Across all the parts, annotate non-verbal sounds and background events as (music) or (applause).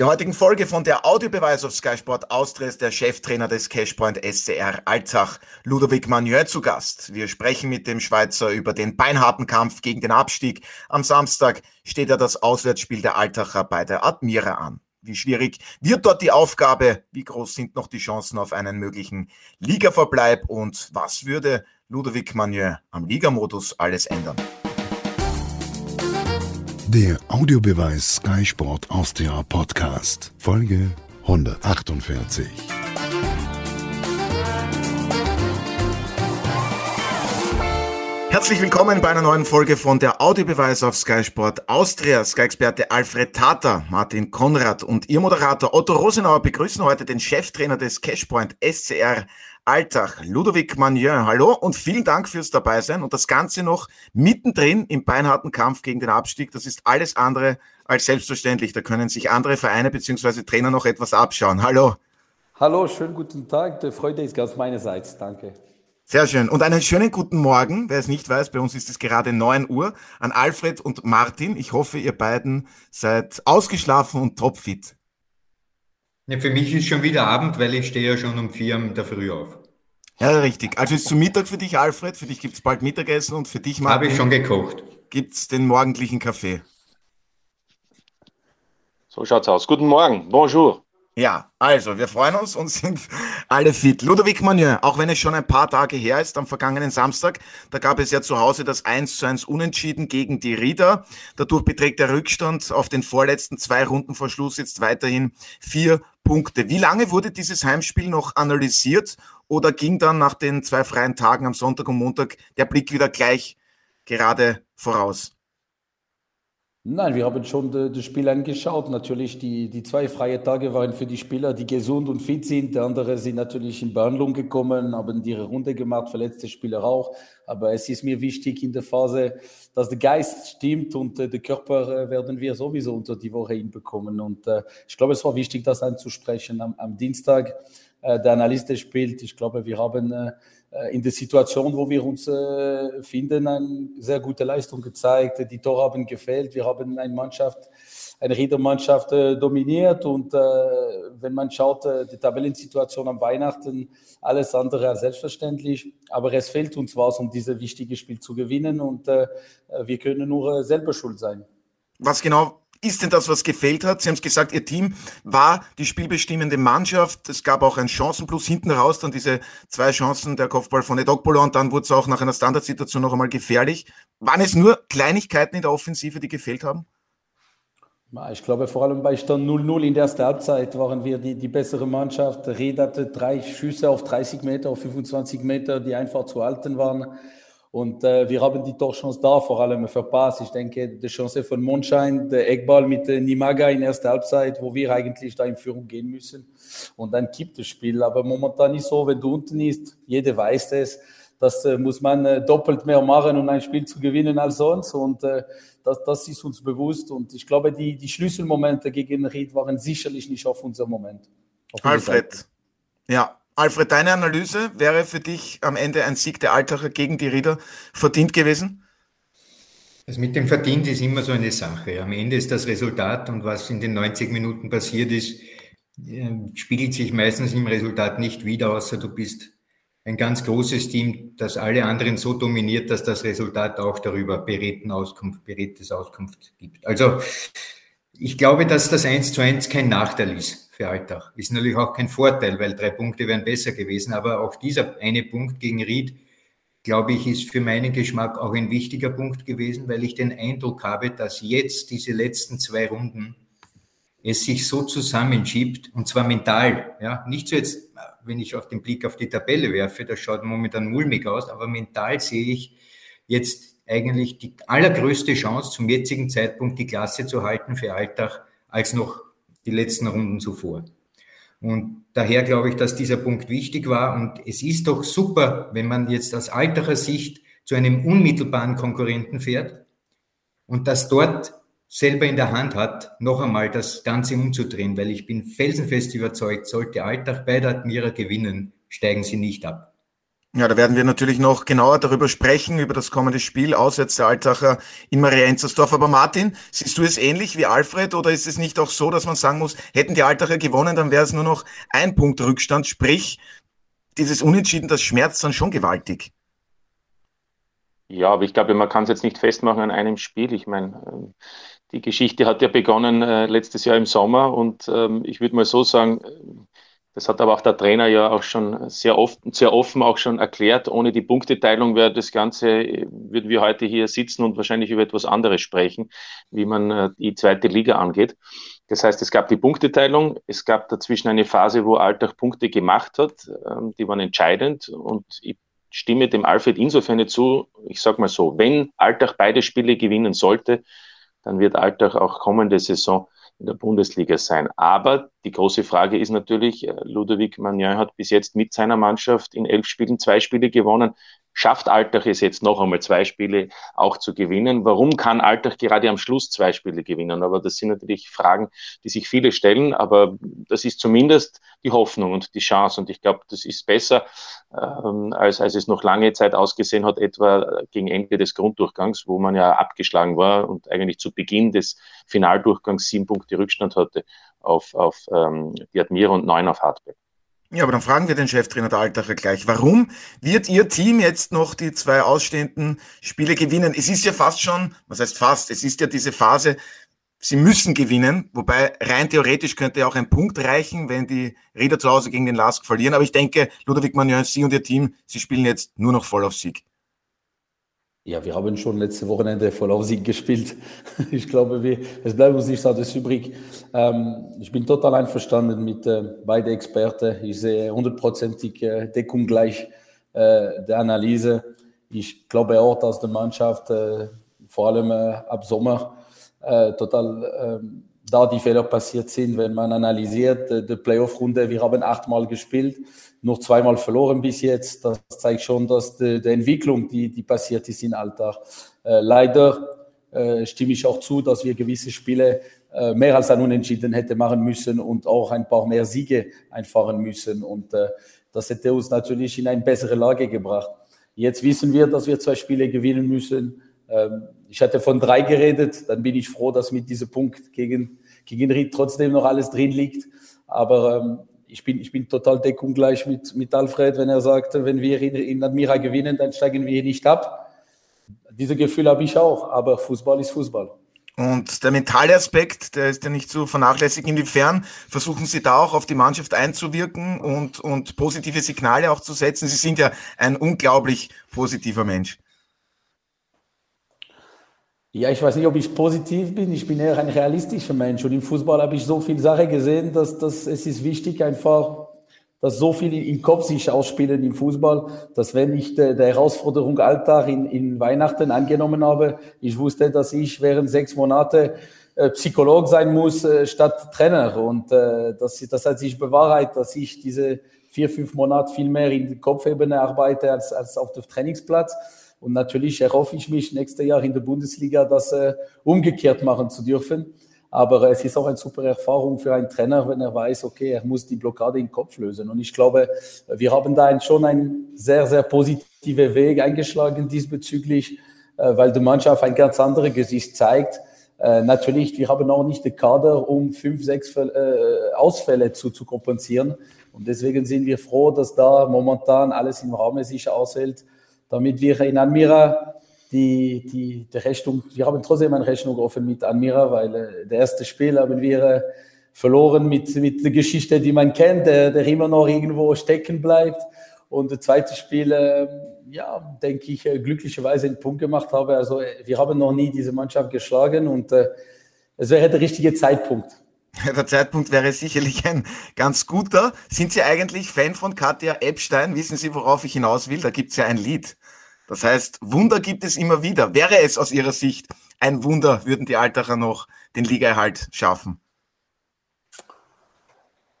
der heutigen Folge von der Audiobeweis auf Sky Sport Austria ist der Cheftrainer des Cashpoint SCR Alzach, Ludovic Magneux, zu Gast. Wir sprechen mit dem Schweizer über den beinharten Kampf gegen den Abstieg. Am Samstag steht ja das Auswärtsspiel der Altacher bei der Admira an. Wie schwierig wird dort die Aufgabe? Wie groß sind noch die Chancen auf einen möglichen Ligaverbleib? Und was würde Ludovic Magneux am Ligamodus alles ändern? Der Audiobeweis Sky Sport Austria Podcast, Folge 148. Herzlich willkommen bei einer neuen Folge von der Audiobeweis auf Sky Sport Austria. Sky-Experte Alfred Tata, Martin Konrad und Ihr Moderator Otto Rosenauer begrüßen heute den Cheftrainer des Cashpoint SCR Alltag, Ludovic Magnin. Hallo und vielen Dank fürs Dabeisein und das Ganze noch mittendrin im beinharten Kampf gegen den Abstieg. Das ist alles andere als selbstverständlich. Da können sich andere Vereine bzw. Trainer noch etwas abschauen. Hallo. Hallo, schönen guten Tag. Die Freude ist ganz meinerseits. Danke. Sehr schön. Und einen schönen guten Morgen. Wer es nicht weiß, bei uns ist es gerade 9 Uhr. An Alfred und Martin. Ich hoffe, ihr beiden seid ausgeschlafen und topfit. Ja, für mich ist schon wieder Abend, weil ich stehe ja schon um vier in der Früh auf. Ja, richtig. Also ist zu Mittag für dich, Alfred. Für dich gibt es bald Mittagessen und für dich, Martin. Habe ich schon gekocht. Gibt es den morgendlichen Kaffee. So schaut's aus. Guten Morgen. Bonjour. Ja, also wir freuen uns und (laughs) sind alle fit. Ludovic Magnin, auch wenn es schon ein paar Tage her ist, am vergangenen Samstag, da gab es ja zu Hause das 1 zu 1 Unentschieden gegen die Rieder. Dadurch beträgt der Rückstand auf den vorletzten zwei Runden vor Schluss jetzt weiterhin vier Punkte. Wie lange wurde dieses Heimspiel noch analysiert oder ging dann nach den zwei freien Tagen am Sonntag und Montag der Blick wieder gleich gerade voraus? Nein, wir haben schon das Spiel angeschaut. Natürlich, die, die zwei freien Tage waren für die Spieler, die gesund und fit sind. Die anderen sind natürlich in Behandlung gekommen, haben ihre Runde gemacht, verletzte Spieler auch. Aber es ist mir wichtig in der Phase, dass der Geist stimmt und äh, der Körper äh, werden wir sowieso unter die Woche hinbekommen. Und äh, ich glaube, es war wichtig, das anzusprechen am, am Dienstag. Äh, der Analyst spielt. Ich glaube, wir haben äh, in der Situation, wo wir uns äh, finden, eine sehr gute Leistung gezeigt. Die Tore haben gefehlt. Wir haben eine Mannschaft, eine Riedermannschaft äh, dominiert. Und äh, wenn man schaut, äh, die Tabellensituation am Weihnachten, alles andere als selbstverständlich. Aber es fehlt uns was, um dieses wichtige Spiel zu gewinnen. Und äh, wir können nur selber schuld sein. Was genau ist denn das, was gefehlt hat? Sie haben es gesagt, Ihr Team war die spielbestimmende Mannschaft. Es gab auch einen Chancenplus hinten raus, dann diese zwei Chancen, der Kopfball von Edokpolo und dann wurde es auch nach einer Standardsituation noch einmal gefährlich. Waren es nur Kleinigkeiten in der Offensive, die gefehlt haben? Ich glaube, vor allem bei Stand 0-0 in der ersten Halbzeit waren wir die, die bessere Mannschaft. Red hatte drei Schüsse auf 30 Meter, auf 25 Meter, die einfach zu halten waren. Und äh, wir haben die Torchance da vor allem verpasst. Ich denke, die Chance von Mondschein, der Eckball mit äh, Nimaga in erster Halbzeit, wo wir eigentlich da in Führung gehen müssen. Und dann kippt das Spiel. Aber momentan ist so, wenn du unten ist, jeder weiß es, das äh, muss man äh, doppelt mehr machen, um ein Spiel zu gewinnen als sonst. Und äh, das, das ist uns bewusst. Und ich glaube, die, die Schlüsselmomente gegen Ried waren sicherlich nicht auf unserem Moment. Auf Alfred, ja, Alfred, deine Analyse wäre für dich am Ende ein Sieg der Altacher gegen die Rieder verdient gewesen? Das mit dem Verdient ist immer so eine Sache. Am Ende ist das Resultat und was in den 90 Minuten passiert ist, äh, spiegelt sich meistens im Resultat nicht wieder, außer du bist ein ganz großes Team, das alle anderen so dominiert, dass das Resultat auch darüber beredten Auskunft, Auskunft gibt. Also ich glaube, dass das 1 zu 1 kein Nachteil ist für Alltag. Ist natürlich auch kein Vorteil, weil drei Punkte wären besser gewesen. Aber auch dieser eine Punkt gegen Ried, glaube ich, ist für meinen Geschmack auch ein wichtiger Punkt gewesen, weil ich den Eindruck habe, dass jetzt diese letzten zwei Runden es sich so zusammenschiebt und zwar mental. Ja, nicht so jetzt, wenn ich auf den Blick auf die Tabelle werfe, das schaut momentan mulmig aus, aber mental sehe ich jetzt eigentlich die allergrößte Chance zum jetzigen Zeitpunkt die Klasse zu halten für Alltag als noch die letzten Runden zuvor. Und daher glaube ich, dass dieser Punkt wichtig war. Und es ist doch super, wenn man jetzt aus alterer Sicht zu einem unmittelbaren Konkurrenten fährt und das dort selber in der Hand hat, noch einmal das Ganze umzudrehen, weil ich bin felsenfest überzeugt, sollte Alltag bei der Admira gewinnen, steigen sie nicht ab. Ja, da werden wir natürlich noch genauer darüber sprechen, über das kommende Spiel auswärts der Altacher in Maria Enzersdorf. Aber Martin, siehst du es ähnlich wie Alfred oder ist es nicht auch so, dass man sagen muss, hätten die Altacher gewonnen, dann wäre es nur noch ein Punkt Rückstand, sprich, dieses Unentschieden, das schmerzt dann schon gewaltig. Ja, aber ich glaube, man kann es jetzt nicht festmachen an einem Spiel. Ich meine, die Geschichte hat ja begonnen äh, letztes Jahr im Sommer und ähm, ich würde mal so sagen, das hat aber auch der Trainer ja auch schon sehr oft, sehr offen auch schon erklärt. Ohne die Punkteteilung wäre das Ganze, würden wir heute hier sitzen und wahrscheinlich über etwas anderes sprechen, wie man äh, die zweite Liga angeht. Das heißt, es gab die Punkteteilung, es gab dazwischen eine Phase, wo Alltag Punkte gemacht hat, ähm, die waren entscheidend und ich stimme dem Alfred insofern zu, ich sage mal so, wenn Alltag beide Spiele gewinnen sollte, dann wird Alltag auch kommende Saison in der Bundesliga sein. Aber die große Frage ist natürlich, äh, Ludovic Magnin hat bis jetzt mit seiner Mannschaft in elf Spielen zwei Spiele gewonnen schafft Altach es jetzt noch einmal zwei Spiele auch zu gewinnen. Warum kann Altach gerade am Schluss zwei Spiele gewinnen? Aber das sind natürlich Fragen, die sich viele stellen. Aber das ist zumindest die Hoffnung und die Chance. Und ich glaube, das ist besser, ähm, als, als es noch lange Zeit ausgesehen hat, etwa gegen Ende des Grunddurchgangs, wo man ja abgeschlagen war und eigentlich zu Beginn des Finaldurchgangs sieben Punkte Rückstand hatte auf, auf ähm, die Admira und neun auf Hartberg. Ja, aber dann fragen wir den Cheftrainer der Altacher gleich. Warum wird Ihr Team jetzt noch die zwei ausstehenden Spiele gewinnen? Es ist ja fast schon, was heißt fast, es ist ja diese Phase, Sie müssen gewinnen, wobei rein theoretisch könnte ja auch ein Punkt reichen, wenn die Rieder zu Hause gegen den Lask verlieren. Aber ich denke, Ludwig Magnon, Sie und Ihr Team, Sie spielen jetzt nur noch voll auf Sieg. Ja, wir haben schon letzte Wochenende voll auf Sieg gespielt. (laughs) Ich glaube, wir, es bleibt uns nichts anderes übrig. Ähm, ich bin total einverstanden mit äh, beiden Experten. Ich sehe hundertprozentig äh, Deckung gleich äh, der Analyse. Ich glaube auch, dass die Mannschaft äh, vor allem äh, ab Sommer äh, total ähm, da die Fehler passiert sind, wenn man analysiert, die Playoff-Runde, wir haben achtmal gespielt nur zweimal verloren bis jetzt. Das zeigt schon, dass die, die Entwicklung, die, die passiert ist im Alltag. Äh, leider äh, stimme ich auch zu, dass wir gewisse Spiele äh, mehr als ein Unentschieden hätte machen müssen und auch ein paar mehr Siege einfahren müssen. Und äh, das hätte uns natürlich in eine bessere Lage gebracht. Jetzt wissen wir, dass wir zwei Spiele gewinnen müssen. Ähm, ich hatte von drei geredet, dann bin ich froh, dass mit diesem Punkt gegen, gegen Ried trotzdem noch alles drin liegt. Aber ähm, ich bin, ich bin total deckungsgleich mit, mit Alfred, wenn er sagt, wenn wir in, in Admira gewinnen, dann steigen wir hier nicht ab. Diese Gefühl habe ich auch, aber Fußball ist Fußball. Und der mentale Aspekt, der ist ja nicht zu vernachlässigen. Inwiefern versuchen Sie da auch auf die Mannschaft einzuwirken und, und positive Signale auch zu setzen? Sie sind ja ein unglaublich positiver Mensch. Ja, ich weiß nicht, ob ich positiv bin. Ich bin eher ein realistischer Mensch. Und im Fußball habe ich so viele Sachen gesehen, dass, dass es ist wichtig einfach, dass so viel im Kopf sich ausspielen im Fußball, dass wenn ich der de Herausforderung Alltag in, in Weihnachten angenommen habe, ich wusste, dass ich während sechs Monate äh, Psycholog sein muss äh, statt Trainer. Und äh, das, das hat sich bewahrheitet, dass ich diese vier, fünf Monate viel mehr in der Kopfebene arbeite als, als auf dem Trainingsplatz. Und natürlich erhoffe ich mich nächstes Jahr in der Bundesliga, das äh, umgekehrt machen zu dürfen. Aber es ist auch eine super Erfahrung für einen Trainer, wenn er weiß, okay, er muss die Blockade im Kopf lösen. Und ich glaube, wir haben da schon einen sehr, sehr positiven Weg eingeschlagen diesbezüglich, äh, weil die Mannschaft ein ganz anderes Gesicht zeigt. Äh, natürlich, wir haben auch nicht den Kader, um fünf, sechs äh, Ausfälle zu, zu kompensieren. Und deswegen sind wir froh, dass da momentan alles im Raum sich aushält damit wir in Admira die, die, die Rechnung, wir haben trotzdem eine Rechnung offen mit Admira, weil äh, der erste Spiel haben wir äh, verloren mit, mit der Geschichte, die man kennt, der, der immer noch irgendwo stecken bleibt. Und das zweite Spiel, äh, ja, denke ich, äh, glücklicherweise einen Punkt gemacht habe. Also äh, wir haben noch nie diese Mannschaft geschlagen und äh, es wäre der richtige Zeitpunkt. (laughs) Der Zeitpunkt wäre sicherlich ein ganz guter. Sind Sie eigentlich Fan von Katja Epstein? Wissen Sie, worauf ich hinaus will? Da gibt es ja ein Lied. Das heißt, Wunder gibt es immer wieder. Wäre es aus Ihrer Sicht ein Wunder, würden die Altacher noch den Ligaerhalt schaffen?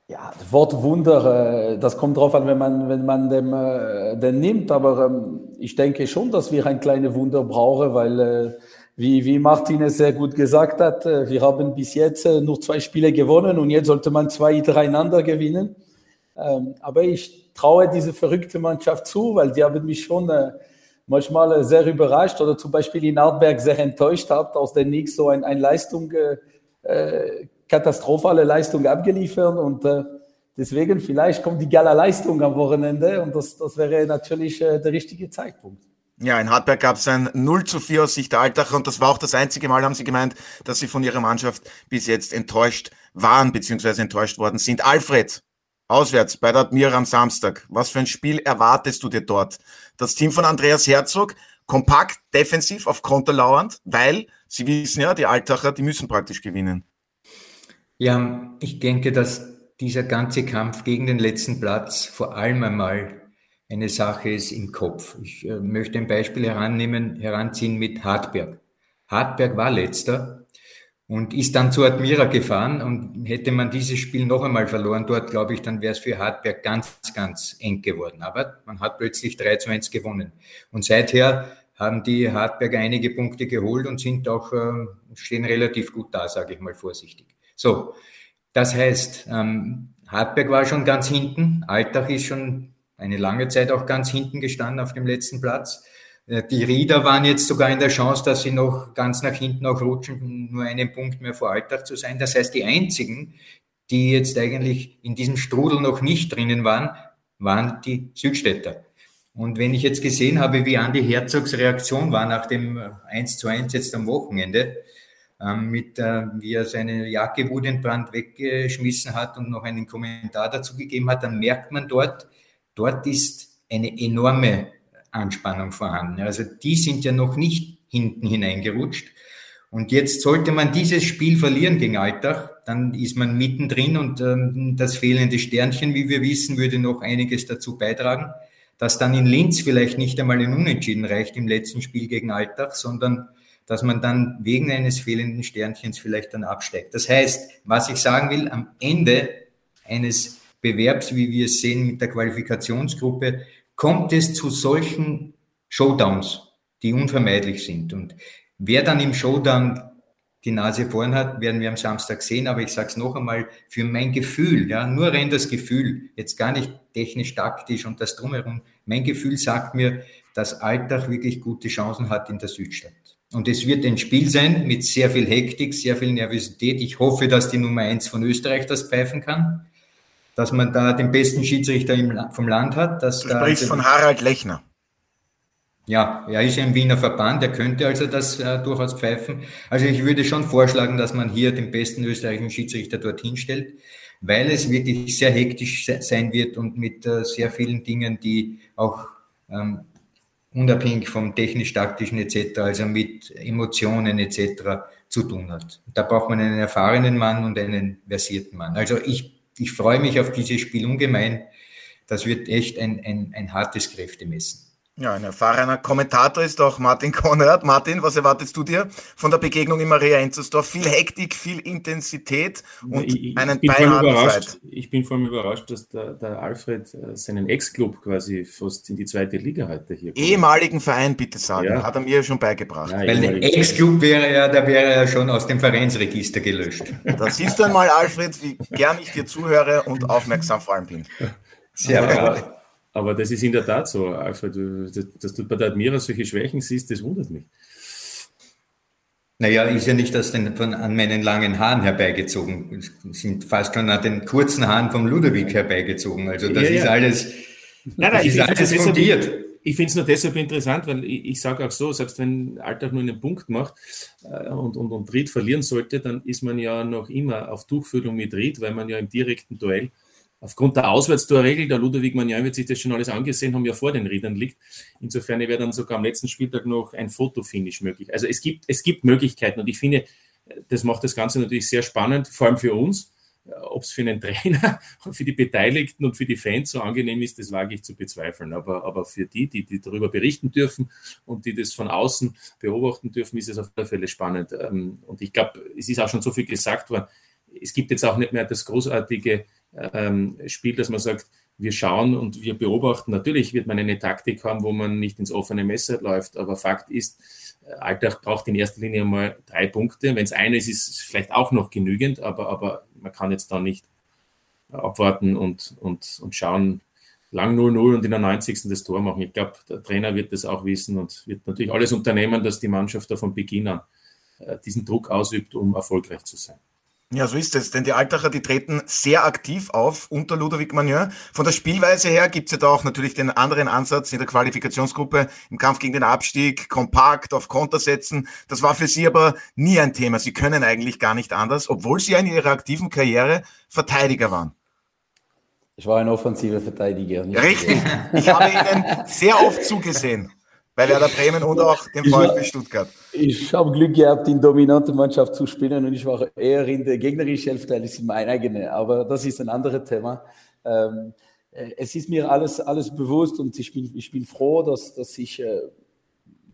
Ja, das Wort Wunder, äh, das kommt drauf an, wenn man, wenn man dem, äh, den nimmt. Aber ähm, ich denke schon, dass wir ein kleines Wunder brauchen, weil, äh, wie, wie Martin es sehr gut gesagt hat, wir haben bis jetzt nur zwei Spiele gewonnen und jetzt sollte man zwei hintereinander gewinnen. Ähm, aber ich traue diese verrückte Mannschaft zu, weil die haben mich schon manchmal sehr überrascht oder zum Beispiel in Artberg sehr enttäuscht habt, aus der Nix so ein, ein Leistung, äh, katastrophale Leistung abgeliefert und äh, deswegen vielleicht kommt die Gala Leistung am Wochenende und das, das wäre natürlich äh, der richtige Zeitpunkt. Ja, in Hartberg gab es ein 0 zu 4 aus Sicht der Altacher und das war auch das einzige Mal, haben sie gemeint, dass sie von ihrer Mannschaft bis jetzt enttäuscht waren bzw. enttäuscht worden sind. Alfred, auswärts bei der Admira am Samstag. Was für ein Spiel erwartest du dir dort? Das Team von Andreas Herzog, kompakt, defensiv, auf Konter lauernd, weil sie wissen ja, die Altacher, die müssen praktisch gewinnen. Ja, ich denke, dass dieser ganze Kampf gegen den letzten Platz vor allem einmal eine Sache ist im Kopf. Ich äh, möchte ein Beispiel herannehmen, heranziehen mit Hartberg. Hartberg war letzter und ist dann zu Admira gefahren und hätte man dieses Spiel noch einmal verloren dort, glaube ich, dann wäre es für Hartberg ganz, ganz eng geworden. Aber man hat plötzlich 3 zu 1 gewonnen. Und seither haben die Hartberg einige Punkte geholt und sind auch, äh, stehen relativ gut da, sage ich mal vorsichtig. So, das heißt, ähm, Hartberg war schon ganz hinten, Alltag ist schon eine lange Zeit auch ganz hinten gestanden auf dem letzten Platz. Äh, die Rieder waren jetzt sogar in der Chance, dass sie noch ganz nach hinten auch rutschen, nur einen Punkt mehr vor Alltag zu sein. Das heißt, die einzigen, die jetzt eigentlich in diesem Strudel noch nicht drinnen waren, waren die Südstädter. Und wenn ich jetzt gesehen habe, wie Andi Herzogs Reaktion war nach dem 1 zu 1 jetzt am Wochenende, ähm, mit, äh, wie er seine Jacke Wutentbrand weggeschmissen hat und noch einen Kommentar dazu gegeben hat, dann merkt man dort, Dort ist eine enorme Anspannung vorhanden. Also die sind ja noch nicht hinten hineingerutscht. Und jetzt sollte man dieses Spiel verlieren gegen Alltag, dann ist man mittendrin und ähm, das fehlende Sternchen, wie wir wissen, würde noch einiges dazu beitragen, dass dann in Linz vielleicht nicht einmal ein Unentschieden reicht im letzten Spiel gegen Alltag, sondern dass man dann wegen eines fehlenden Sternchens vielleicht dann absteigt. Das heißt, was ich sagen will, am Ende eines Bewerbs, wie wir es sehen mit der Qualifikationsgruppe, kommt es zu solchen Showdowns, die unvermeidlich sind. Und wer dann im Showdown die Nase vorn hat, werden wir am Samstag sehen. Aber ich sage es noch einmal, für mein Gefühl, ja, nur rein das Gefühl, jetzt gar nicht technisch, taktisch und das drumherum, mein Gefühl sagt mir, dass Alltag wirklich gute Chancen hat in der Südstadt. Und es wird ein Spiel sein mit sehr viel Hektik, sehr viel Nervosität. Ich hoffe, dass die Nummer eins von Österreich das pfeifen kann dass man da den besten Schiedsrichter vom Land hat. Dass du sprichst von Harald Lechner. Ja, er ist ja im Wiener Verband, er könnte also das äh, durchaus pfeifen. Also ich würde schon vorschlagen, dass man hier den besten österreichischen Schiedsrichter dorthin stellt, weil es wirklich sehr hektisch sein wird und mit äh, sehr vielen Dingen, die auch ähm, unabhängig vom technisch-taktischen etc., also mit Emotionen etc. zu tun hat. Da braucht man einen erfahrenen Mann und einen versierten Mann. Also ich ich freue mich auf dieses Spiel ungemein. Das wird echt ein, ein, ein hartes Kräftemessen. Ja, ein erfahrener Kommentator ist auch Martin (laughs) Konrad. Martin, was erwartest du dir von der Begegnung in Maria Enzersdorf? Viel Hektik, viel Intensität und ich, einen ich überrascht, Ich bin vor allem überrascht, dass der, der Alfred äh, seinen Ex-Club quasi fast in die zweite Liga heute hier kommt. Ehemaligen Verein, bitte sagen, ja. hat er mir schon beigebracht. Ja, Weil der Ex-Club wäre ja, da wäre er schon aus dem Vereinsregister gelöscht. Da siehst du einmal, Alfred, wie gern ich dir zuhöre und aufmerksam vor allem bin. Sehr gut. Aber das ist in der Tat so, Alfred, dass du bei der Admira solche Schwächen siehst, das wundert mich. Naja, ist ja nicht aus den, von, an meinen langen Haaren herbeigezogen. Sind fast schon an den kurzen Haaren vom Ludwig herbeigezogen. Also das ja, ja. ist alles, nein, nein, ist alles fundiert. Deshalb, ich finde es nur deshalb interessant, weil ich, ich sage auch so, selbst wenn Alltag nur einen Punkt macht äh, und, und, und Ried verlieren sollte, dann ist man ja noch immer auf Tuchfühlung mit Ried, weil man ja im direkten Duell aufgrund der Auswärtstorregel, der Ludwig Magnan wird sich das schon alles angesehen haben, ja vor den Rädern liegt. Insofern wäre dann sogar am letzten Spieltag noch ein Fotofinish möglich. Also es gibt, es gibt Möglichkeiten und ich finde, das macht das Ganze natürlich sehr spannend, vor allem für uns. Ob es für einen (laughs) Trainer, für die Beteiligten und für die Fans so angenehm ist, das wage ich zu bezweifeln. Aber, aber für die, die, die darüber berichten dürfen und die das von außen beobachten dürfen, ist es auf alle Fälle spannend. Ähm, und ich glaube, es ist auch schon so viel gesagt worden. Es gibt jetzt auch nicht mehr das großartige ähm, Spiel, dass man sagt, wir schauen und wir beobachten. Natürlich wird man eine Taktik haben, wo man nicht ins offene Messer läuft, aber Fakt ist, äh, Alltag braucht in erster Linie mal drei Punkte. Wenn es eine ist, ist es vielleicht auch noch genügend, aber, aber man kann jetzt da nicht abwarten und, und, und schauen, lang 0-0 und in der 90. das Tor machen. Ich glaube, der Trainer wird das auch wissen und wird natürlich alles unternehmen, dass die Mannschaft da von Beginn an äh, diesen Druck ausübt, um erfolgreich zu sein. Ja, so ist es, denn die Altacher, die treten sehr aktiv auf unter Ludovic Magnon. Von der Spielweise her gibt's ja da auch natürlich den anderen Ansatz in der Qualifikationsgruppe im Kampf gegen den Abstieg, kompakt auf Konter setzen. Das war für Sie aber nie ein Thema. Sie können eigentlich gar nicht anders, obwohl Sie ja in Ihrer aktiven Karriere Verteidiger waren. Ich war ein offensiver Verteidiger. Richtig. Ich habe Ihnen sehr oft zugesehen bei Werder Bremen und auch dem VfB Stuttgart. Ich habe Glück gehabt, in dominante Mannschaft zu spielen und ich war eher in der gegnerischen Hälfte als in mein eigene. Aber das ist ein anderes Thema. Ähm, äh, es ist mir alles, alles bewusst und ich bin, ich bin froh, dass, dass ich äh,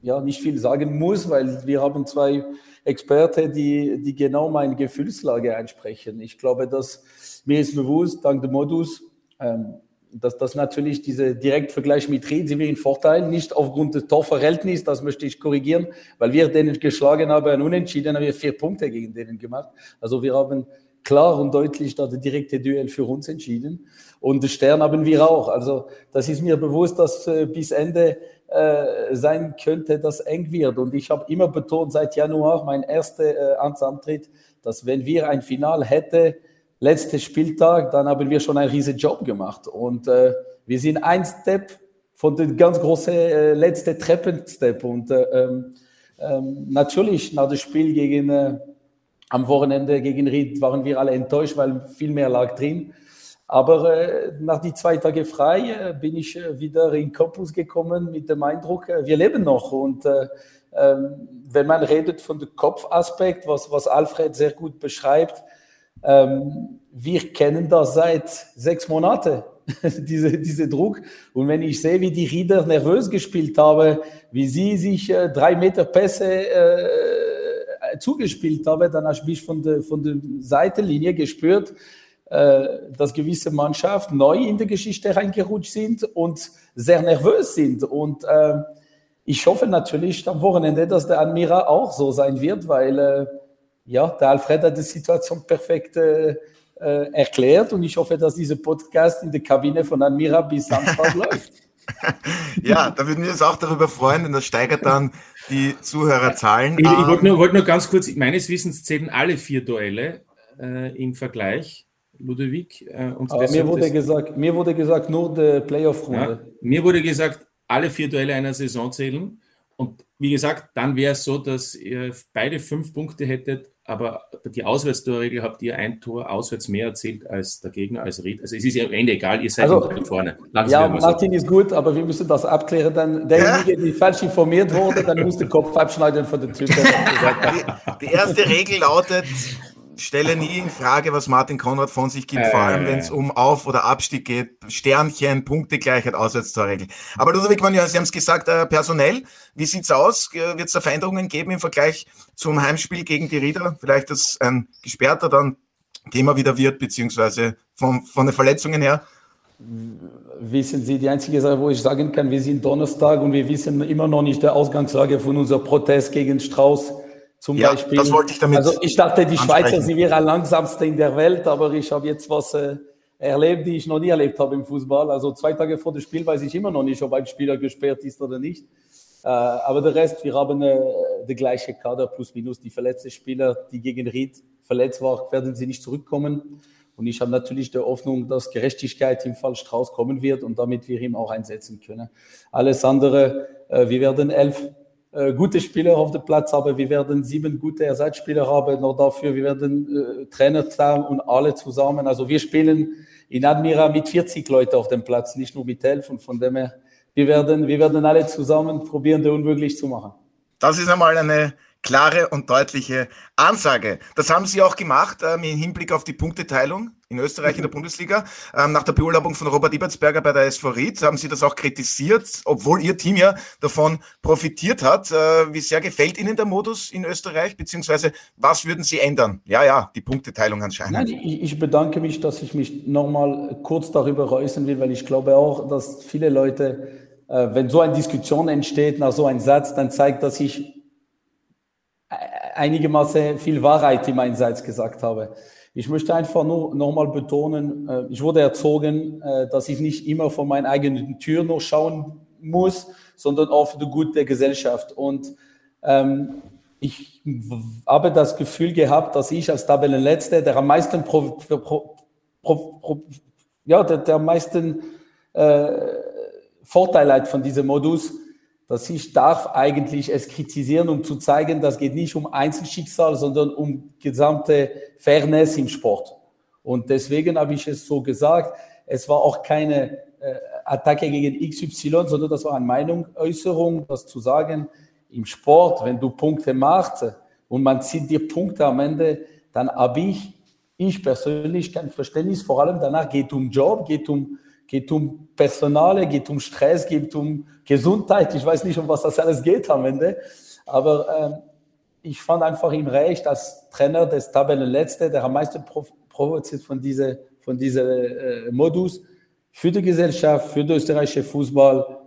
ja, nicht viel sagen muss, weil wir haben zwei Experten, die, die genau meine Gefühlslage einsprechen. Ich glaube, dass mir ist bewusst, dank dem Modus, ähm, dass das natürlich diese Direktvergleich mit Ried sind wir in Vorteil, nicht aufgrund des Torverhältnisses, das möchte ich korrigieren, weil wir denen geschlagen haben, und unentschieden haben wir vier Punkte gegen denen gemacht. Also wir haben klar und deutlich da das direkte Duell für uns entschieden. Und den Stern haben wir auch. Also das ist mir bewusst, dass äh, bis Ende äh, sein könnte, dass eng wird. Und ich habe immer betont seit Januar, mein erster äh, Amtsantritt, dass wenn wir ein Final hätten, letzter Spieltag, dann haben wir schon einen riesen Job gemacht. Und äh, wir sind ein Step von dem ganz großen äh, letzten Treppenstep. Und äh, ähm, ähm, natürlich nach dem Spiel gegen, äh, am Wochenende gegen Ried waren wir alle enttäuscht, weil viel mehr lag drin. Aber äh, nach die zwei Tage frei äh, bin ich äh, wieder in Campus gekommen mit dem Eindruck, äh, wir leben noch. Und äh, ähm, wenn man redet von dem Kopfaspekt, was, was Alfred sehr gut beschreibt, ähm, wir kennen das seit sechs Monaten, (laughs) diese, diese Druck. Und wenn ich sehe, wie die Rieder nervös gespielt haben, wie sie sich äh, drei Meter Pässe äh, zugespielt haben, dann habe ich von der, von der Seitenlinie gespürt, äh, dass gewisse Mannschaften neu in der Geschichte reingerutscht sind und sehr nervös sind. Und äh, ich hoffe natürlich am Wochenende, dass der Admira auch so sein wird, weil äh, ja, der Alfred hat die Situation perfekt äh, äh, erklärt und ich hoffe, dass dieser Podcast in der Kabine von Admira bis Samstag (laughs) läuft. Ja, da würden wir uns auch darüber freuen, denn das steigert dann die Zuhörerzahlen. Ich, ich wollte nur, wollt nur, ganz kurz, meines Wissens zählen alle vier Duelle äh, im Vergleich, Ludwig. Äh, und mir, wurde gesagt, mir wurde gesagt, nur die Playoff-Runde. Ja, mir wurde gesagt, alle vier Duelle einer Saison zählen. Und wie gesagt, dann wäre es so, dass ihr beide fünf Punkte hättet aber die Auswärtstorregel habt ihr ein Tor auswärts mehr erzählt als der Gegner, als Ried. Also es ist ja am Ende egal, ihr seid also, vorne. Lassen ja, Martin so. ist gut, aber wir müssen das abklären. Dann derjenige, der falsch informiert wurde, dann muss der Kopf abschneiden von der Tür. Die, die erste Regel lautet, stelle nie in Frage, was Martin Konrad von sich gibt, äh, vor allem wenn es um Auf- oder Abstieg geht. Sternchen, Punktegleichheit, Auswärtstorregel. Aber ja, Sie haben es gesagt, äh, personell, wie sieht's aus? Wird es da Veränderungen geben im Vergleich zum Heimspiel gegen die Rieder? Vielleicht, dass ein Gesperrter dann Thema wieder wird, beziehungsweise von, von den Verletzungen her? Wissen Sie, die einzige Sache, wo ich sagen kann, wir sind Donnerstag und wir wissen immer noch nicht der Ausgangslage von unserem Protest gegen Strauß zum ja, Beispiel. Das wollte ich damit. Also ich dachte, die ansprechen. Schweizer sie wären langsamste in der Welt, aber ich habe jetzt was äh, erlebt, die ich noch nie erlebt habe im Fußball. Also zwei Tage vor dem Spiel weiß ich immer noch nicht, ob ein Spieler gesperrt ist oder nicht. Äh, aber der Rest, wir haben äh, der gleiche Kader plus minus. Die verletzten Spieler, die gegen Ried verletzt waren, werden sie nicht zurückkommen. Und ich habe natürlich die Hoffnung, dass Gerechtigkeit im Fall Strauß kommen wird und damit wir ihn auch einsetzen können. Alles andere, äh, wir werden elf gute Spieler auf dem Platz haben. Wir werden sieben gute Ersatzspieler haben. Noch dafür, wir werden äh, Trainer haben und alle zusammen. Also wir spielen in Admira mit 40 Leuten auf dem Platz, nicht nur mit elf. Und von dem her, wir werden, wir werden alle zusammen probieren, das unmöglich zu machen. Das ist einmal eine klare und deutliche Ansage. Das haben Sie auch gemacht ähm, im Hinblick auf die Punkteteilung in Österreich in der Bundesliga. Ähm, nach der Beurlaubung von Robert Ibertsberger bei der SV Ried haben Sie das auch kritisiert, obwohl Ihr Team ja davon profitiert hat. Äh, wie sehr gefällt Ihnen der Modus in Österreich, beziehungsweise was würden Sie ändern? Ja, ja, die Punkteteilung anscheinend. Nein, ich, ich bedanke mich, dass ich mich nochmal kurz darüber äußern will, weil ich glaube auch, dass viele Leute, äh, wenn so eine Diskussion entsteht nach so einem Satz, dann zeigt, dass ich einigermaßen viel Wahrheit in meinem Satz gesagt habe. Ich möchte einfach nur nochmal betonen, äh, ich wurde erzogen, äh, dass ich nicht immer vor meiner eigenen Tür nur schauen muss, sondern für die Gut der Gesellschaft. Und ähm, ich habe das Gefühl gehabt, dass ich als Tabellenletzter, der am meisten, pro, pro, pro, ja, der, der meisten äh, Vorteil hat von diesem Modus, dass ich darf eigentlich es kritisieren, um zu zeigen, das geht nicht um Einzelschicksal, sondern um gesamte Fairness im Sport. Und deswegen habe ich es so gesagt. Es war auch keine äh, Attacke gegen XY, sondern das war eine Meinungsäußerung, das zu sagen, im Sport, wenn du Punkte machst und man zieht dir Punkte am Ende, dann habe ich, ich persönlich kein Verständnis. Vor allem danach geht um Job, geht um, geht um Personale, geht um Stress, geht um Gesundheit. Ich weiß nicht, um was das alles geht am Ende. Aber äh, ich fand einfach ihm recht als Trainer des Tabellenletzte, der am meisten provoziert von diesem von diese, äh, Modus, für die Gesellschaft, für den österreichischen Fußball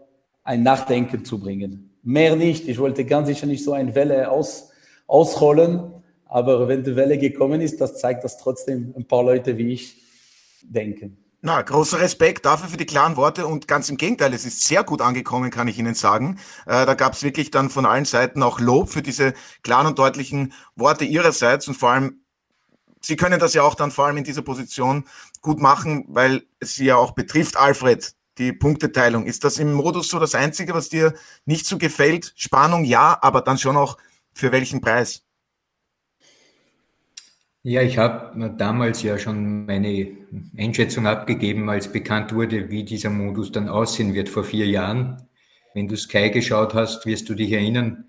ein Nachdenken zu bringen. Mehr nicht. Ich wollte ganz sicher nicht so eine Welle aus, ausrollen, aber wenn die Welle gekommen ist, das zeigt, dass trotzdem ein paar Leute wie ich denken. Na, großer Respekt dafür für die klaren Worte und ganz im Gegenteil, es ist sehr gut angekommen, kann ich Ihnen sagen. Äh, da gab es wirklich dann von allen Seiten auch Lob für diese klaren und deutlichen Worte Ihrerseits und vor allem, Sie können das ja auch dann vor allem in dieser Position gut machen, weil es Sie ja auch betrifft, Alfred, die Punkteteilung. Ist das im Modus so das Einzige, was dir nicht so gefällt? Spannung ja, aber dann schon auch für welchen Preis? Ja, ich habe damals ja schon meine Einschätzung abgegeben, als bekannt wurde, wie dieser Modus dann aussehen wird vor vier Jahren. Wenn du Sky geschaut hast, wirst du dich erinnern.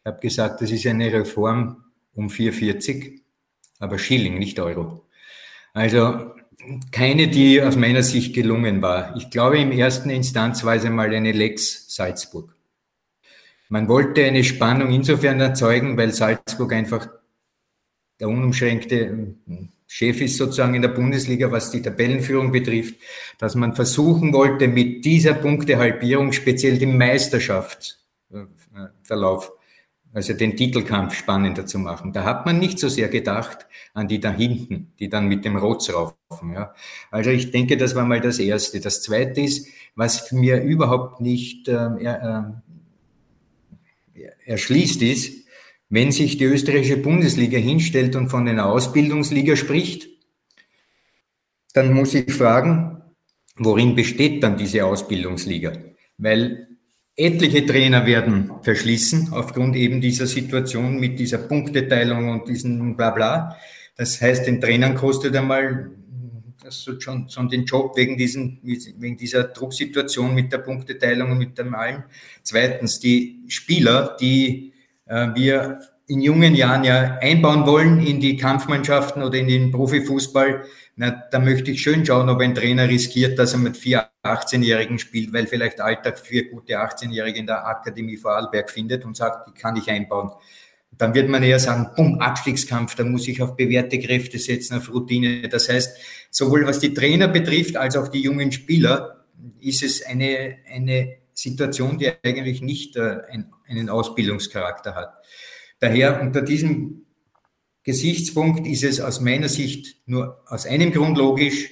Ich habe gesagt, das ist eine Reform um 4,40, aber Schilling, nicht Euro. Also keine, die aus meiner Sicht gelungen war. Ich glaube, im ersten Instanz war es einmal eine Lex Salzburg. Man wollte eine Spannung insofern erzeugen, weil Salzburg einfach der unumschränkte ähm, Chef ist sozusagen in der Bundesliga, was die Tabellenführung betrifft, dass man versuchen wollte, mit dieser Punktehalbierung speziell den Meisterschaftsverlauf, also den Titelkampf spannender zu machen. Da hat man nicht so sehr gedacht an die da hinten, die dann mit dem Rotz raufen. Ja. Also ich denke, das war mal das Erste. Das Zweite ist, was mir überhaupt nicht äh, äh, erschließt, ist, wenn sich die österreichische Bundesliga hinstellt und von einer Ausbildungsliga spricht, dann muss ich fragen, worin besteht dann diese Ausbildungsliga? Weil etliche Trainer werden verschließen aufgrund eben dieser Situation mit dieser Punkteteilung und diesen Blabla. Das heißt, den Trainern kostet einmal das schon, schon den Job wegen, diesen, wegen dieser Drucksituation mit der Punkteteilung und mit dem allem. Zweitens, die Spieler, die wir in jungen Jahren ja einbauen wollen in die Kampfmannschaften oder in den Profifußball, na, da möchte ich schön schauen, ob ein Trainer riskiert, dass er mit vier 18-Jährigen spielt, weil vielleicht Alltag vier gute 18-Jährige in der Akademie Vorarlberg findet und sagt, die kann ich einbauen. Dann wird man eher sagen, bumm, Abstiegskampf, da muss ich auf bewährte Kräfte setzen, auf Routine. Das heißt, sowohl was die Trainer betrifft, als auch die jungen Spieler, ist es eine, eine Situation, die eigentlich nicht äh, ein einen Ausbildungscharakter hat. Daher unter diesem Gesichtspunkt ist es aus meiner Sicht nur aus einem Grund logisch,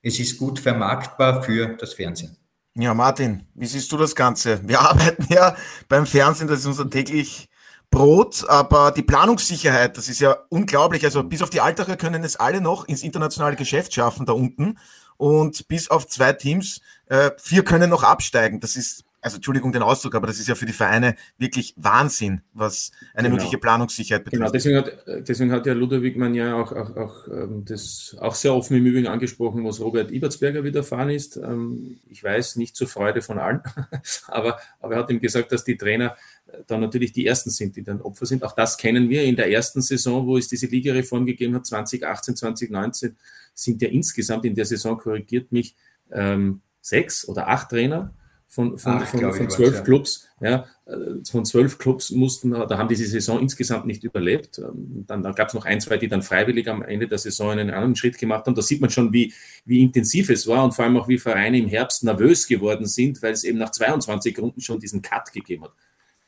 es ist gut vermarktbar für das Fernsehen. Ja, Martin, wie siehst du das Ganze? Wir (laughs) arbeiten ja beim Fernsehen, das ist unser täglich Brot, aber die Planungssicherheit, das ist ja unglaublich. Also bis auf die Altacher können es alle noch ins internationale Geschäft schaffen da unten und bis auf zwei Teams, äh, vier können noch absteigen. Das ist also Entschuldigung den Ausdruck, aber das ist ja für die Vereine wirklich Wahnsinn, was eine genau. mögliche Planungssicherheit betrifft. Genau, deswegen hat, deswegen hat ja Ludwig man ja auch, auch, auch ähm, das auch sehr offen im Übrigen angesprochen, was Robert Ibertsberger widerfahren ist. Ähm, ich weiß, nicht zur Freude von allen, (laughs) aber, aber er hat ihm gesagt, dass die Trainer äh, dann natürlich die Ersten sind, die dann Opfer sind. Auch das kennen wir in der ersten Saison, wo es diese Ligareform gegeben hat, 2018, 2019, sind ja insgesamt in der Saison korrigiert mich ähm, sechs oder acht Trainer von, von, Ach, von, von zwölf ja. Clubs. Ja, äh, von zwölf Clubs mussten, da haben diese Saison insgesamt nicht überlebt. Ähm, dann, dann gab es noch ein, zwei, die dann freiwillig am Ende der Saison einen anderen Schritt gemacht haben. Da sieht man schon, wie, wie intensiv es war und vor allem auch, wie Vereine im Herbst nervös geworden sind, weil es eben nach 22 Runden schon diesen Cut gegeben hat.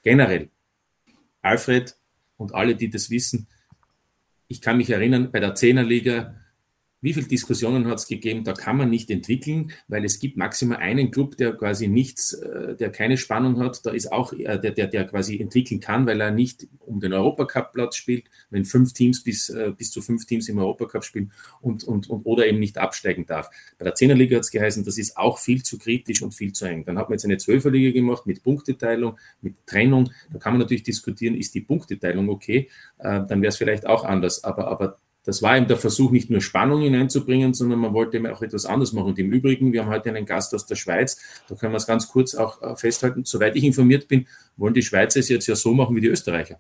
Generell, Alfred und alle, die das wissen, ich kann mich erinnern, bei der Zehnerliga wie viele Diskussionen hat es gegeben, da kann man nicht entwickeln, weil es gibt maximal einen Club, der quasi nichts, äh, der keine Spannung hat, da ist auch äh, der, der, der quasi entwickeln kann, weil er nicht um den Europacup-Platz spielt, wenn fünf Teams bis, äh, bis zu fünf Teams im Europacup spielen und, und, und oder eben nicht absteigen darf. Bei der Zehnerliga hat es geheißen, das ist auch viel zu kritisch und viel zu eng. Dann hat man jetzt eine Zwölferliga gemacht mit Punkteteilung, mit Trennung. Da kann man natürlich diskutieren, ist die Punkteteilung okay? Dann wäre es vielleicht auch anders. Aber, aber das war eben der Versuch, nicht nur Spannung hineinzubringen, sondern man wollte eben auch etwas anderes machen. Und im Übrigen, wir haben heute einen Gast aus der Schweiz, da können wir es ganz kurz auch äh, festhalten. Soweit ich informiert bin, wollen die Schweizer es jetzt ja so machen wie die Österreicher.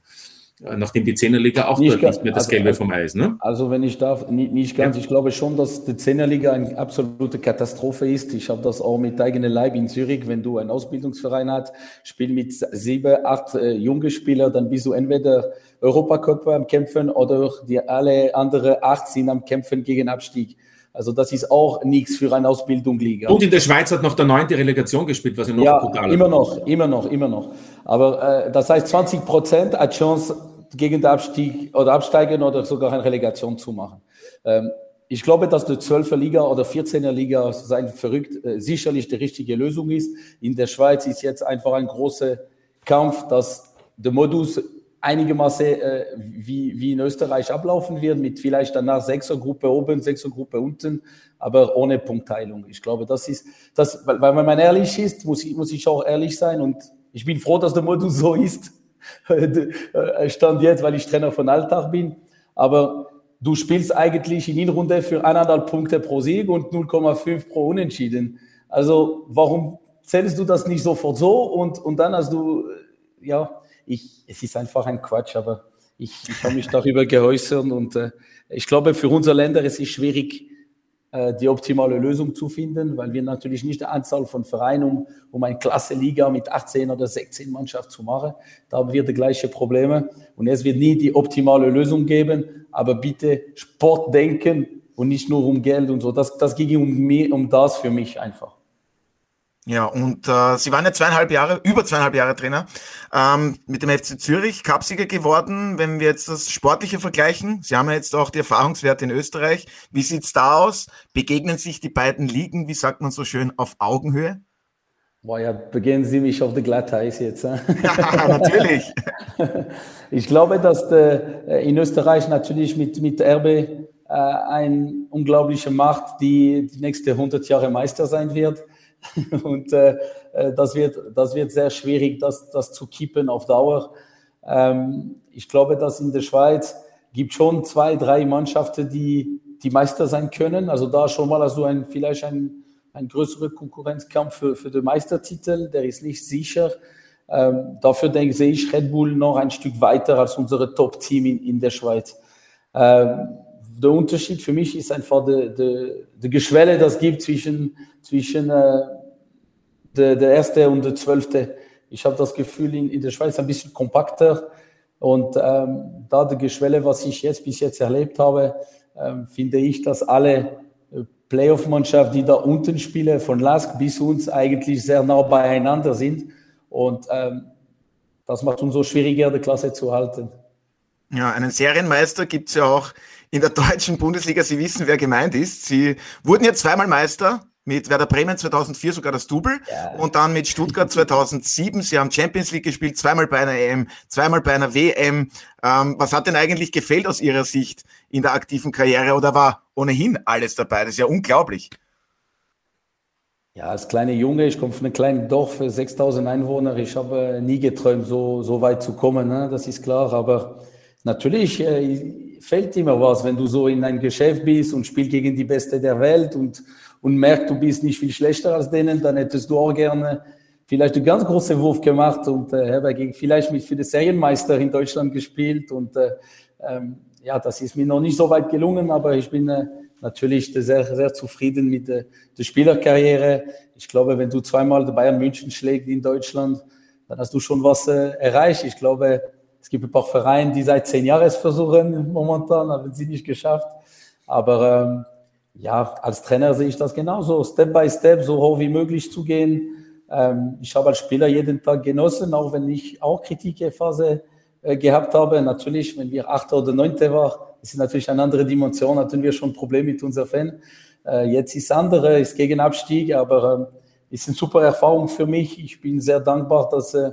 Äh, nachdem die Zehnerliga auch nicht, nicht mehr das also, Gelbe also, vom Eis. Ne? Also wenn ich darf, nicht, nicht ganz. Ja. Ich glaube schon, dass die Zehnerliga eine absolute Katastrophe ist. Ich habe das auch mit eigenem Leib in Zürich. Wenn du einen Ausbildungsverein hast, spiel mit sieben, acht äh, junge Spieler, dann bist du entweder Europacup am Kämpfen oder die alle anderen acht sind am Kämpfen gegen Abstieg. Also das ist auch nichts für eine Ausbildungsliga. Und in der Schweiz hat noch der neunte Relegation gespielt, was ja noch ja, brutal immer noch, immer noch, immer noch. Aber äh, das heißt, 20 Prozent hat Chance, gegen den Abstieg oder absteigen oder sogar eine Relegation zu machen. Ähm, ich glaube, dass die 12er Liga oder 14er Liga sein verrückt äh, sicherlich die richtige Lösung ist. In der Schweiz ist jetzt einfach ein großer Kampf, dass der Modus einigermaßen äh, wie, wie in Österreich ablaufen wird, mit vielleicht danach Sechsergruppe oben, Sechsergruppe unten, aber ohne Punktteilung. Ich glaube, das ist, das, weil, weil wenn man ehrlich ist, muss ich, muss ich auch ehrlich sein und ich bin froh, dass der Modus so ist. (laughs) Stand jetzt, weil ich Trainer von Alltag bin. Aber du spielst eigentlich in Hinrunde für eineinhalb Punkte pro Sieg und 0,5 pro Unentschieden. Also warum zählst du das nicht sofort so und, und dann hast du, äh, ja, ich, es ist einfach ein Quatsch, aber ich, ich habe mich darüber geäußert und äh, ich glaube, für unsere Länder es ist schwierig, die optimale Lösung zu finden, weil wir natürlich nicht die Anzahl von Vereinen, um, um eine Klasse Liga mit 18 oder 16 Mannschaft zu machen, da haben wir die gleichen Probleme und es wird nie die optimale Lösung geben, aber bitte Sport denken und nicht nur um Geld und so. Das, das ging um, um das für mich einfach. Ja, und äh, Sie waren ja zweieinhalb Jahre, über zweieinhalb Jahre Trainer ähm, mit dem FC Zürich, Cupsieger geworden. Wenn wir jetzt das Sportliche vergleichen, Sie haben ja jetzt auch die Erfahrungswerte in Österreich. Wie sieht's da aus? Begegnen sich die beiden Ligen, wie sagt man so schön, auf Augenhöhe? Boah, ja, begehen Sie mich auf der Glatteis jetzt. (laughs) ja, natürlich. (laughs) Ich glaube, dass der, äh, in Österreich natürlich mit, mit RB äh, ein unglaublicher Macht, die die nächste 100 Jahre Meister sein wird. (laughs) Und äh, äh, das, wird, das wird sehr schwierig, das, das zu kippen auf Dauer. Ähm, ich glaube, dass in der Schweiz gibt schon zwei, drei Mannschaften, die, die Meister sein können. Also da schon mal hast ein, vielleicht ein, ein größerer Konkurrenzkampf für, für den Meistertitel, der ist nicht sicher. Ähm, dafür denke sehe ich Red Bull noch ein Stück weiter als unsere Top-Team in, in der Schweiz. Ähm, der Unterschied für mich ist einfach die, die, die Geschwelle, das gibt zwischen, zwischen äh, der, der erste und der zwölfte. Ich habe das Gefühl, in, in der Schweiz ein bisschen kompakter. Und ähm, da die Geschwelle, was ich jetzt bis jetzt erlebt habe, ähm, finde ich, dass alle äh, Playoff-Mannschaften, die da unten spielen, von Lask bis uns eigentlich sehr nah beieinander sind. Und ähm, das macht umso schwieriger, die Klasse zu halten. Ja, einen Serienmeister gibt es ja auch in der deutschen Bundesliga. Sie wissen, wer gemeint ist. Sie wurden ja zweimal Meister, mit Werder Bremen 2004 sogar das Double ja. und dann mit Stuttgart 2007. Sie haben Champions League gespielt, zweimal bei einer EM, zweimal bei einer WM. Ähm, was hat denn eigentlich gefehlt aus Ihrer Sicht in der aktiven Karriere oder war ohnehin alles dabei? Das ist ja unglaublich. Ja, als kleiner Junge, ich komme von einem kleinen Dorf, 6000 Einwohner. Ich habe nie geträumt, so, so weit zu kommen, ne? das ist klar. Aber natürlich äh, fällt immer was, wenn du so in ein Geschäft bist und spielst gegen die Beste der Welt und und merkt, du bist nicht viel schlechter als denen, dann hättest du auch gerne vielleicht einen ganz großen Wurf gemacht und äh, vielleicht mit für den Serienmeister in Deutschland gespielt und äh, ähm, ja, das ist mir noch nicht so weit gelungen, aber ich bin äh, natürlich sehr, sehr zufrieden mit der, der Spielerkarriere. Ich glaube, wenn du zweimal Bayern München schlägst in Deutschland, dann hast du schon was äh, erreicht. Ich glaube, es gibt ein paar Vereine, die seit zehn Jahren versuchen, momentan, haben sie nicht geschafft. Aber ähm, ja, als Trainer sehe ich das genauso, Step by Step, so hoch wie möglich zu gehen. Ähm, ich habe als Spieler jeden Tag genossen, auch wenn ich auch Kritikphase äh, gehabt habe. Natürlich, wenn wir Achter oder Neunte waren, ist natürlich eine andere Dimension, hatten wir schon Probleme mit unseren Fans. Äh, jetzt ist andere, ist gegen Abstieg, aber äh, ist eine super Erfahrung für mich. Ich bin sehr dankbar, dass äh,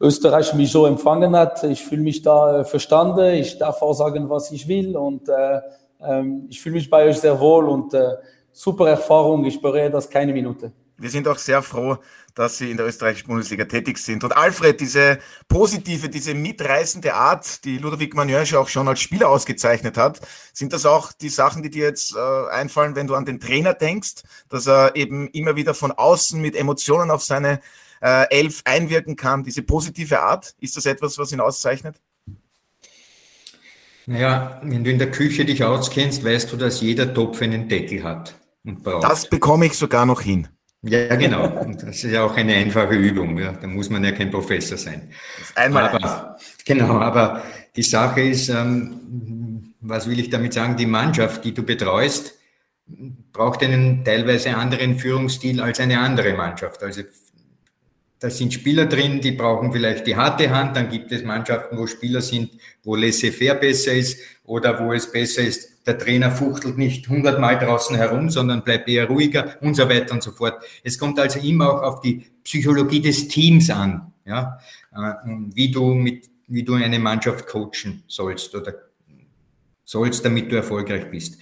Österreich mich so empfangen hat. Ich fühle mich da äh, verstanden. Ich darf auch sagen, was ich will und äh, ähm, ich fühle mich bei euch sehr wohl und äh, super Erfahrung. Ich bereue das keine Minute. Wir sind auch sehr froh, dass Sie in der österreichischen Bundesliga tätig sind. Und Alfred, diese positive, diese mitreißende Art, die Ludovic Manjösch auch schon als Spieler ausgezeichnet hat, sind das auch die Sachen, die dir jetzt äh, einfallen, wenn du an den Trainer denkst, dass er eben immer wieder von außen mit Emotionen auf seine äh, Elf einwirken kann, diese positive Art? Ist das etwas, was ihn auszeichnet? Naja, wenn du in der Küche dich auskennst, weißt du, dass jeder Topf einen Deckel hat. Das bekomme ich sogar noch hin. Ja, genau. Und das ist ja auch eine einfache Übung. Ja. Da muss man ja kein Professor sein. Einmal aber, genau, aber die Sache ist, ähm, was will ich damit sagen? Die Mannschaft, die du betreust, braucht einen teilweise anderen Führungsstil als eine andere Mannschaft. Also da sind Spieler drin, die brauchen vielleicht die harte Hand. Dann gibt es Mannschaften, wo Spieler sind, wo laissez-faire besser ist oder wo es besser ist, der Trainer fuchtelt nicht hundertmal draußen herum, sondern bleibt eher ruhiger und so weiter und so fort. Es kommt also immer auch auf die Psychologie des Teams an, ja, äh, wie du mit, wie du eine Mannschaft coachen sollst oder sollst, damit du erfolgreich bist.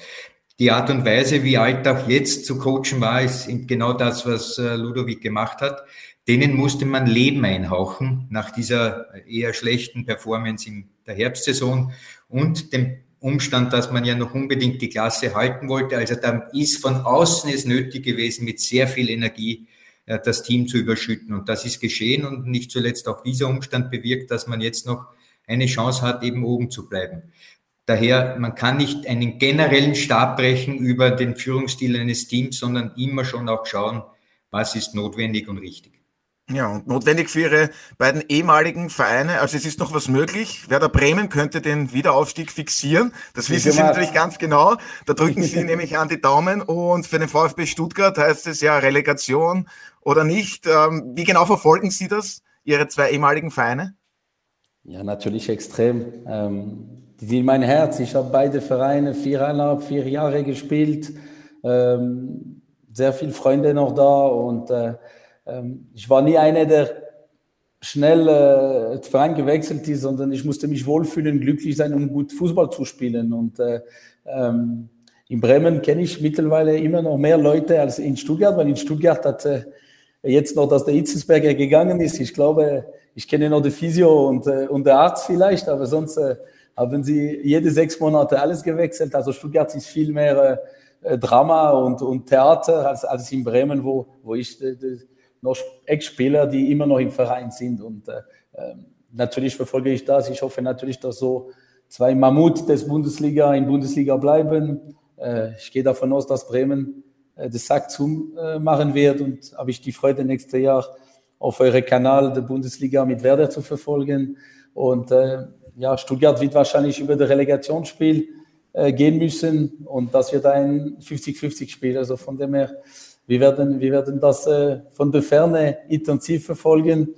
Die Art und Weise, wie Alltag jetzt zu coachen war, ist genau das, was äh, Ludovic gemacht hat. Denen musste man Leben einhauchen nach dieser eher schlechten Performance in der Herbstsaison und dem Umstand, dass man ja noch unbedingt die Klasse halten wollte. Also da ist von außen es nötig gewesen, mit sehr viel Energie äh, das Team zu überschütten. Und das ist geschehen und nicht zuletzt auch dieser Umstand bewirkt, dass man jetzt noch eine Chance hat, eben oben zu bleiben. Daher, man kann nicht einen generellen Stab brechen über den Führungsstil eines Teams, sondern immer schon auch schauen, was ist notwendig und richtig. Ja, und notwendig für Ihre beiden ehemaligen Vereine. Also es ist noch was möglich. Werder Bremen könnte den Wiederaufstieg fixieren. Das wissen Sie natürlich ganz genau. Da drücken Sie (laughs) nämlich an die Daumen. Und für den VfB Stuttgart heißt es ja Relegation oder nicht. Ähm, wie genau verfolgen Sie das, Ihre zwei ehemaligen Vereine? Ja, natürlich extrem. Ähm, die sind mein Herz. Ich habe beide Vereine viereinhalb, vier Jahre gespielt. Ähm, sehr viele Freunde noch da und äh, ähm, ich war nie einer, der schnell äh, Verein gewechselt ist, sondern ich musste mich wohlfühlen, glücklich sein, um gut Fußball zu spielen. Und äh, ähm, in Bremen kenne ich mittlerweile immer noch mehr Leute als in Stuttgart, weil in Stuttgart hat äh, jetzt noch, dass der Itzensberger gegangen ist. Ich glaube, ich kenne noch den Physio und, äh, und der Arzt vielleicht, aber sonst äh, haben sie jede sechs Monate alles gewechselt. Also Stuttgart ist viel mehr äh, Drama und, und Theater als, als in Bremen, wo, wo ich äh, noch Ex-Spieler, die immer noch im Verein sind. Und äh, ähm, natürlich verfolge ich das. Ich hoffe natürlich, dass so zwei Mammut des Bundesliga in Bundesliga bleiben. Äh, ich gehe davon aus, dass Bremen äh, das Sack zumachen äh, wird und habe ich die Freude, nächstes Jahr auf eure Kanal der Bundesliga mit Werder zu verfolgen. Und äh, ja, Stuttgart wird wahrscheinlich über das Relegationsspiel äh, gehen müssen und das wird ein 50-50-Spiel. Also von dem her wir werden, wir werden das äh, von der Ferne intensiv verfolgen.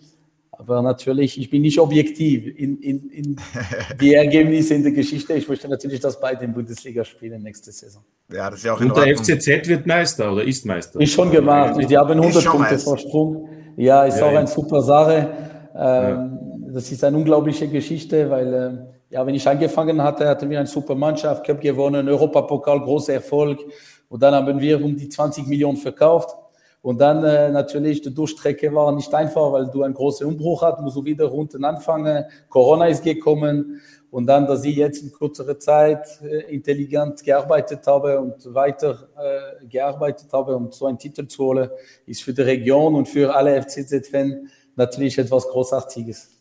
Aber natürlich, ich bin nicht objektiv in, in, in (laughs) die Ergebnisse in der Geschichte. Ich möchte natürlich, dass beide in Bundesliga spielen nächste Saison. Ja, das ist ja auch in Und der FCZ wird Meister oder ist Meister? Ist schon gemacht. Die haben 100 Punkte Vorsprung. Ja, ist ja, auch ja. eine super Sache. Ähm, ja. Das ist eine unglaubliche Geschichte, weil ähm, ja, wenn ich angefangen hatte, hatten wir eine super Mannschaft, Cup gewonnen, Europapokal, großer Erfolg. Und dann haben wir um die 20 Millionen verkauft. Und dann äh, natürlich, die Durchstrecke war nicht einfach, weil du einen großen Umbruch hast, musst du wieder unten anfangen. Corona ist gekommen. Und dann, dass ich jetzt in kürzerer Zeit äh, intelligent gearbeitet habe und weiter äh, gearbeitet habe, um so einen Titel zu holen, ist für die Region und für alle FCZ-Fans natürlich etwas Großartiges.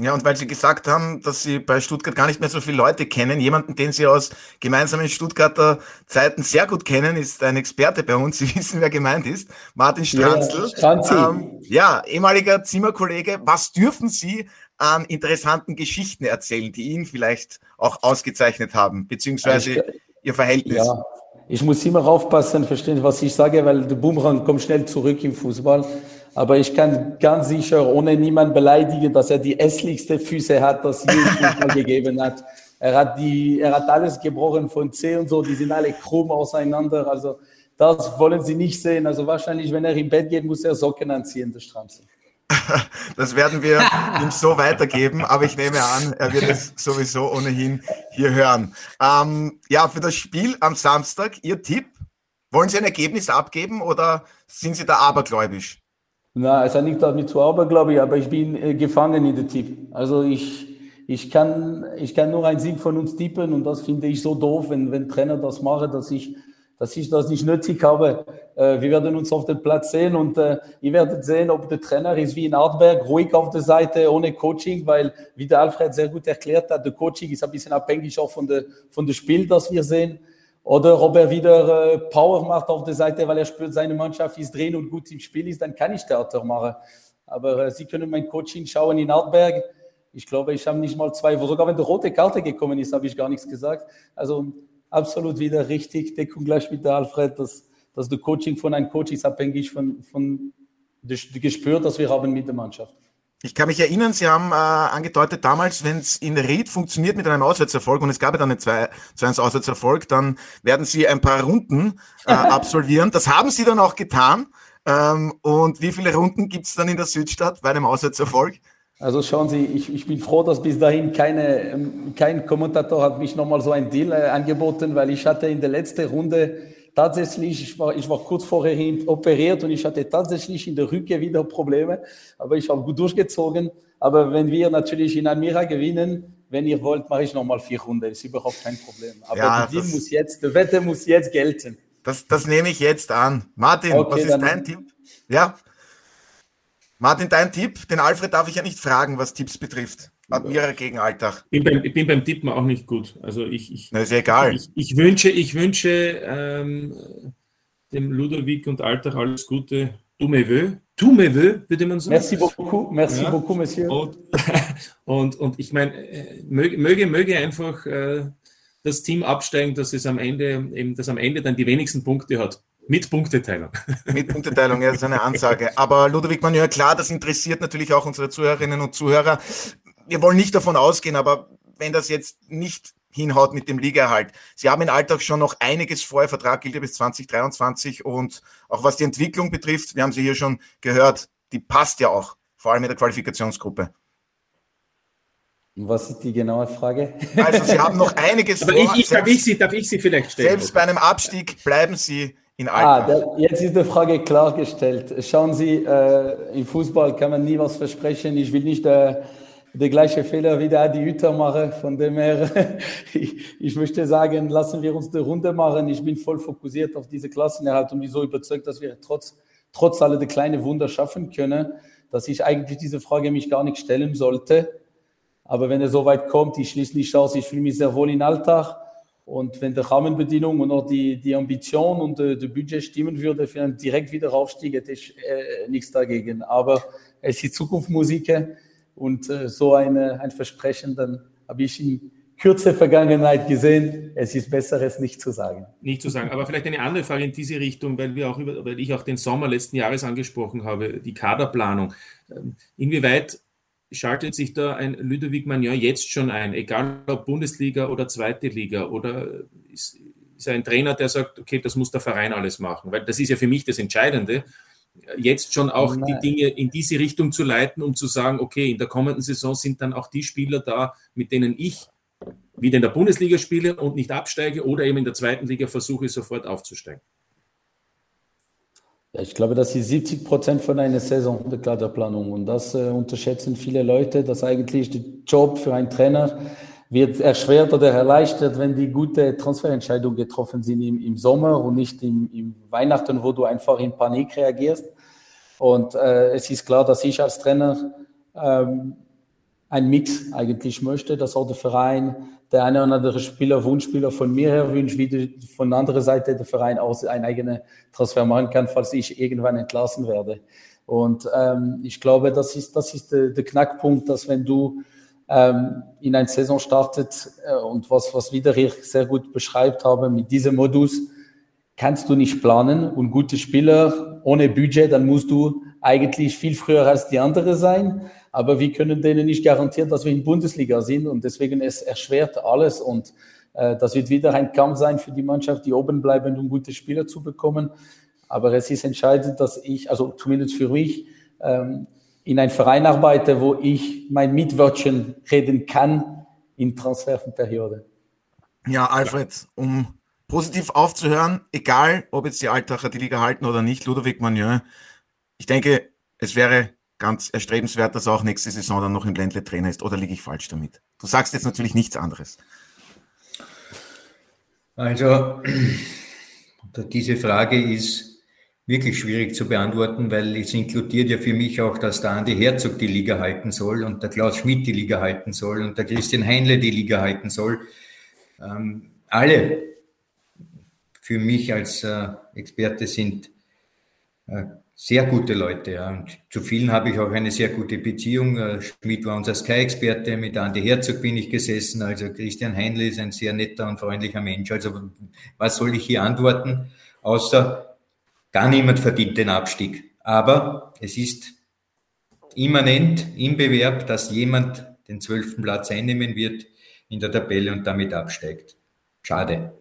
Ja, und weil Sie gesagt haben, dass Sie bei Stuttgart gar nicht mehr so viele Leute kennen, jemanden, den Sie aus gemeinsamen Stuttgarter Zeiten sehr gut kennen, ist ein Experte bei uns. (laughs) Sie wissen, wer gemeint ist. Martin Stranzl. Ja, ähm, ja, ehemaliger Zimmerkollege. Was dürfen Sie an interessanten Geschichten erzählen, die ihn vielleicht auch ausgezeichnet haben, beziehungsweise ich, Ihr Verhältnis? Ja, ich muss immer aufpassen, verstehen, was ich sage, weil der Boomerang kommt schnell zurück im Fußball. Aber ich kann ganz sicher ohne niemand beleidigen, dass er die hässlichste Füße hat, das je Fußball (laughs) gegeben hat. Er hat die, er hat alles gebrochen von C und so, die sind alle krumm auseinander. Also das wollen sie nicht sehen. Also wahrscheinlich, wenn er im Bett geht, muss er Socken anziehen, der Stranze. (laughs) Das werden wir (laughs) ihm so weitergeben, aber ich nehme an, er wird es sowieso ohnehin hier hören. Ähm, ja, für das Spiel am Samstag, Ihr Tipp? Wollen Sie ein Ergebnis abgeben oder sind Sie da abergläubisch? Na, es hat nicht damit zu abergläubisch, aber ich bin äh, gefangen in der Tipp. Also ich, ich, kann, ich kann nur einen Sieg von uns tippen und das finde ich so doof, wenn, wenn Trainer das machen, dass ich dass ich das nicht nötig habe. Äh, wir werden uns auf dem Platz sehen und äh, ihr werdet sehen, ob der Trainer ist wie in Artberg, ruhig auf der Seite, ohne Coaching, weil, wie der Alfred sehr gut erklärt hat, der Coaching ist ein bisschen abhängig auch von der, von der Spiel, das wir sehen. Oder ob er wieder äh, Power macht auf der Seite, weil er spürt, seine Mannschaft ist drin und gut im Spiel ist, dann kann ich Theater machen. Aber Sie können mein Coaching schauen in Artberg. Ich glaube, ich habe nicht mal zwei, sogar wenn die rote Karte gekommen ist, habe ich gar nichts gesagt. Also absolut wieder richtig. Deckung gleich mit der Alfred, dass, dass der Coaching von einem Coach ist abhängig von, von dem Gespür, das wir haben mit der Mannschaft. Ich kann mich erinnern, Sie haben äh, angedeutet, damals, wenn es in Ried funktioniert mit einem Auswärtserfolg und es gab ja dann einen 2-1 Auswärtserfolg, dann werden Sie ein paar Runden äh, (laughs) absolvieren. Das haben Sie dann auch getan. Ähm, und wie viele Runden gibt es dann in der Südstadt bei einem Auswärtserfolg? Also schauen Sie, ich, ich bin froh, dass bis dahin keine, ähm, kein Kommentator hat mich nochmal so ein Deal äh, angeboten, weil ich hatte in der letzten Runde tatsächlich, ich war, ich war kurz vorher operiert und ich hatte tatsächlich in der Rücke wieder Probleme, aber ich habe gut durchgezogen. Aber wenn wir natürlich in Almira gewinnen, wenn ihr wollt, mache ich nochmal vier Runden, ist überhaupt kein Problem. Aber ja, der Deal muss jetzt, der Wette muss jetzt gelten. Das, das nehme ich jetzt an. Martin, okay, was ist dein Tipp? Ja. Martin, dein Tipp? Den Alfred darf ich ja nicht fragen, was Tipps betrifft. Admira gegen Alltag. Ich bin beim, ich bin beim Tippen auch nicht gut. Also ich, ich, Na, ist ja egal. Ich, ich wünsche, ich wünsche ähm, dem Ludovic und Alltag alles Gute. Du me veux. Tu me veux, würde man sagen. Merci beaucoup, merci ja. beaucoup, Monsieur. Und, (laughs) und, und ich meine, äh, möge, möge, möge einfach äh, das Team absteigen, dass es am Ende eben, dass am Ende dann die wenigsten Punkte hat. Mit Punkteteilung. (laughs) Mit Punkteteilung, ja, das ist eine Ansage. Aber Ludwig Manuel, klar, das interessiert natürlich auch unsere Zuhörerinnen und Zuhörer. Wir wollen nicht davon ausgehen, aber wenn das jetzt nicht hinhaut mit dem Ligaerhalt. Sie haben im Alltag schon noch einiges vor. Ihr Vertrag gilt ja bis 2023 und auch was die Entwicklung betrifft, wir haben sie hier schon gehört, die passt ja auch, vor allem in der Qualifikationsgruppe. Was ist die genaue Frage? Also Sie haben noch einiges (laughs) Aber vor. Ich, ich, selbst, darf, ich sie, darf ich Sie vielleicht stellen? Selbst bei einem Abstieg bleiben Sie in Ah, der, jetzt ist die Frage klargestellt. Schauen Sie, äh, im Fußball kann man nie was versprechen. Ich will nicht äh, der gleiche Fehler wie der Adi Hütter machen. Von dem her, (laughs) ich, möchte sagen, lassen wir uns die Runde machen. Ich bin voll fokussiert auf diese Klassenerhalt und bin so überzeugt, dass wir trotz, trotz aller der kleinen Wunder schaffen können, dass ich eigentlich diese Frage mich gar nicht stellen sollte. Aber wenn er so weit kommt, ich schließe nicht aus, ich fühle mich sehr wohl in Alltag. Und wenn die Rahmenbedingungen und auch die, die Ambition und äh, das Budget stimmen würde für einen direkt Wiederaufstieg, hätte ich äh, nichts dagegen. Aber es ist Zukunftsmusik und äh, so eine, ein Versprechen, dann habe ich in kürzer Vergangenheit gesehen, es ist besser, es nicht zu sagen. Nicht zu sagen, aber vielleicht eine andere Frage in diese Richtung, weil, wir auch über, weil ich auch den Sommer letzten Jahres angesprochen habe, die Kaderplanung. Ähm, inwieweit schaltet sich da ein Ludovic Magnon jetzt schon ein, egal ob Bundesliga oder zweite Liga oder ist, ist ein Trainer, der sagt, okay, das muss der Verein alles machen, weil das ist ja für mich das Entscheidende, jetzt schon auch Nein. die Dinge in diese Richtung zu leiten, um zu sagen, okay, in der kommenden Saison sind dann auch die Spieler da, mit denen ich wieder in der Bundesliga spiele und nicht absteige oder eben in der zweiten Liga versuche, sofort aufzusteigen. Ja, ich glaube, das ist 70 Prozent von einer Saison der Kaderplanung. Und das äh, unterschätzen viele Leute, dass eigentlich der Job für einen Trainer wird erschwert oder erleichtert, wenn die gute Transferentscheidungen getroffen sind im, im Sommer und nicht im, im, Weihnachten, wo du einfach in Panik reagierst. Und äh, es ist klar, dass ich als Trainer ähm, einen Mix eigentlich möchte, dass auch der Verein der eine oder andere Spieler, Wunschspieler von mir her wünscht, wie von der anderen Seite der Verein auch einen eigenen Transfer machen kann, falls ich irgendwann entlassen werde. Und ähm, ich glaube, das ist, das ist der, der Knackpunkt, dass wenn du ähm, in eine Saison startet äh, und was, was wieder hier sehr gut beschreibt habe, mit diesem Modus kannst du nicht planen und gute Spieler ohne Budget, dann musst du eigentlich viel früher als die anderen sein, aber wir können denen nicht garantieren, dass wir in Bundesliga sind und deswegen es erschwert alles und äh, das wird wieder ein Kampf sein für die Mannschaft, die oben bleiben, um gute Spieler zu bekommen. Aber es ist entscheidend, dass ich, also zumindest für mich, ähm, in einen Verein arbeite, wo ich mein Mitwörtchen reden kann in Transferperiode. Ja, Alfred, um positiv aufzuhören, egal ob jetzt die Altacher die Liga halten oder nicht, Ludovic Magnon, ich denke, es wäre ganz erstrebenswert, dass er auch nächste Saison dann noch im Ländle Trainer ist. Oder liege ich falsch damit? Du sagst jetzt natürlich nichts anderes. Also, (clears throat) diese Frage ist wirklich schwierig zu beantworten, weil es inkludiert ja für mich auch, dass der Andi Herzog die Liga halten soll und der Klaus Schmidt die Liga halten soll und der Christian Heinle die Liga halten soll. Ähm, alle für mich als äh, Experte sind äh, sehr gute Leute. Ja. Und zu vielen habe ich auch eine sehr gute Beziehung. Äh, Schmidt war unser Sky-Experte, mit Andi Herzog bin ich gesessen. Also Christian Heinle ist ein sehr netter und freundlicher Mensch. Also was soll ich hier antworten? Außer gar niemand verdient den Abstieg. Aber es ist immanent im Bewerb, dass jemand den zwölften Platz einnehmen wird in der Tabelle und damit absteigt. Schade.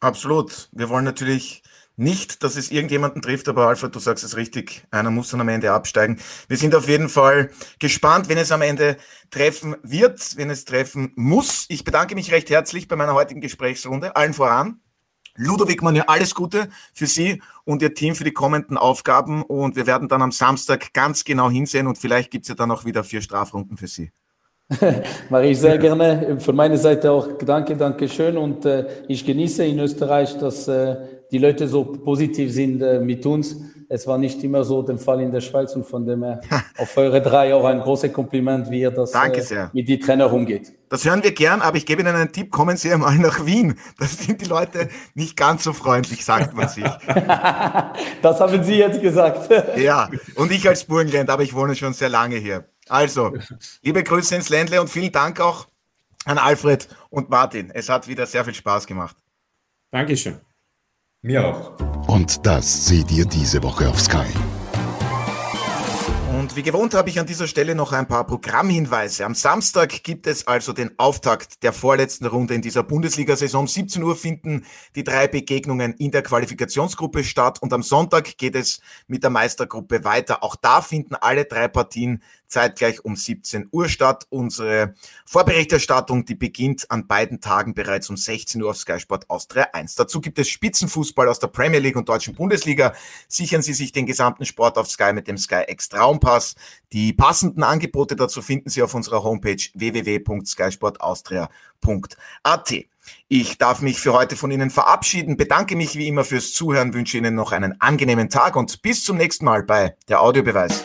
Absolut. Wir wollen natürlich nicht, dass es irgendjemanden trifft, aber Alfred, du sagst es richtig, einer muss dann am Ende absteigen. Wir sind auf jeden Fall gespannt, wenn es am Ende treffen wird, wenn es treffen muss. Ich bedanke mich recht herzlich bei meiner heutigen Gesprächsrunde, allen voran. Ludovic Manier, alles Gute für Sie und Ihr Team für die kommenden Aufgaben und wir werden dann am Samstag ganz genau hinsehen und vielleicht gibt es ja dann auch wieder vier Strafrunden für Sie. (laughs) Mache ich sehr gerne. Von meiner Seite auch danke, danke schön. Und äh, ich genieße in Österreich, dass äh, die Leute so positiv sind äh, mit uns. Es war nicht immer so der Fall in der Schweiz und von dem her auf eure drei auch ein großes Kompliment, wie ihr das äh, mit die Trainer umgeht. Das hören wir gern, aber ich gebe Ihnen einen Tipp, kommen Sie einmal nach Wien. Das sind die Leute nicht ganz so freundlich, sagt man sich. (laughs) das haben Sie jetzt gesagt. (laughs) ja, und ich als Burgenländer, aber ich wohne schon sehr lange hier. Also, liebe Grüße ins Ländle und vielen Dank auch an Alfred und Martin. Es hat wieder sehr viel Spaß gemacht. Dankeschön. Mir auch. Und das seht ihr diese Woche auf Sky. Und wie gewohnt habe ich an dieser Stelle noch ein paar Programmhinweise. Am Samstag gibt es also den Auftakt der vorletzten Runde in dieser Bundesliga-Saison. Um 17 Uhr finden die drei Begegnungen in der Qualifikationsgruppe statt und am Sonntag geht es mit der Meistergruppe weiter. Auch da finden alle drei Partien zeitgleich um 17 Uhr statt. Unsere Vorberichterstattung, die beginnt an beiden Tagen bereits um 16 Uhr auf Sky Sport Austria 1. Dazu gibt es Spitzenfußball aus der Premier League und Deutschen Bundesliga. Sichern Sie sich den gesamten Sport auf Sky mit dem Sky X Traumpass. Die passenden Angebote dazu finden Sie auf unserer Homepage www.skysportaustria.at. Ich darf mich für heute von Ihnen verabschieden, bedanke mich wie immer fürs Zuhören, wünsche Ihnen noch einen angenehmen Tag und bis zum nächsten Mal bei der Audiobeweis.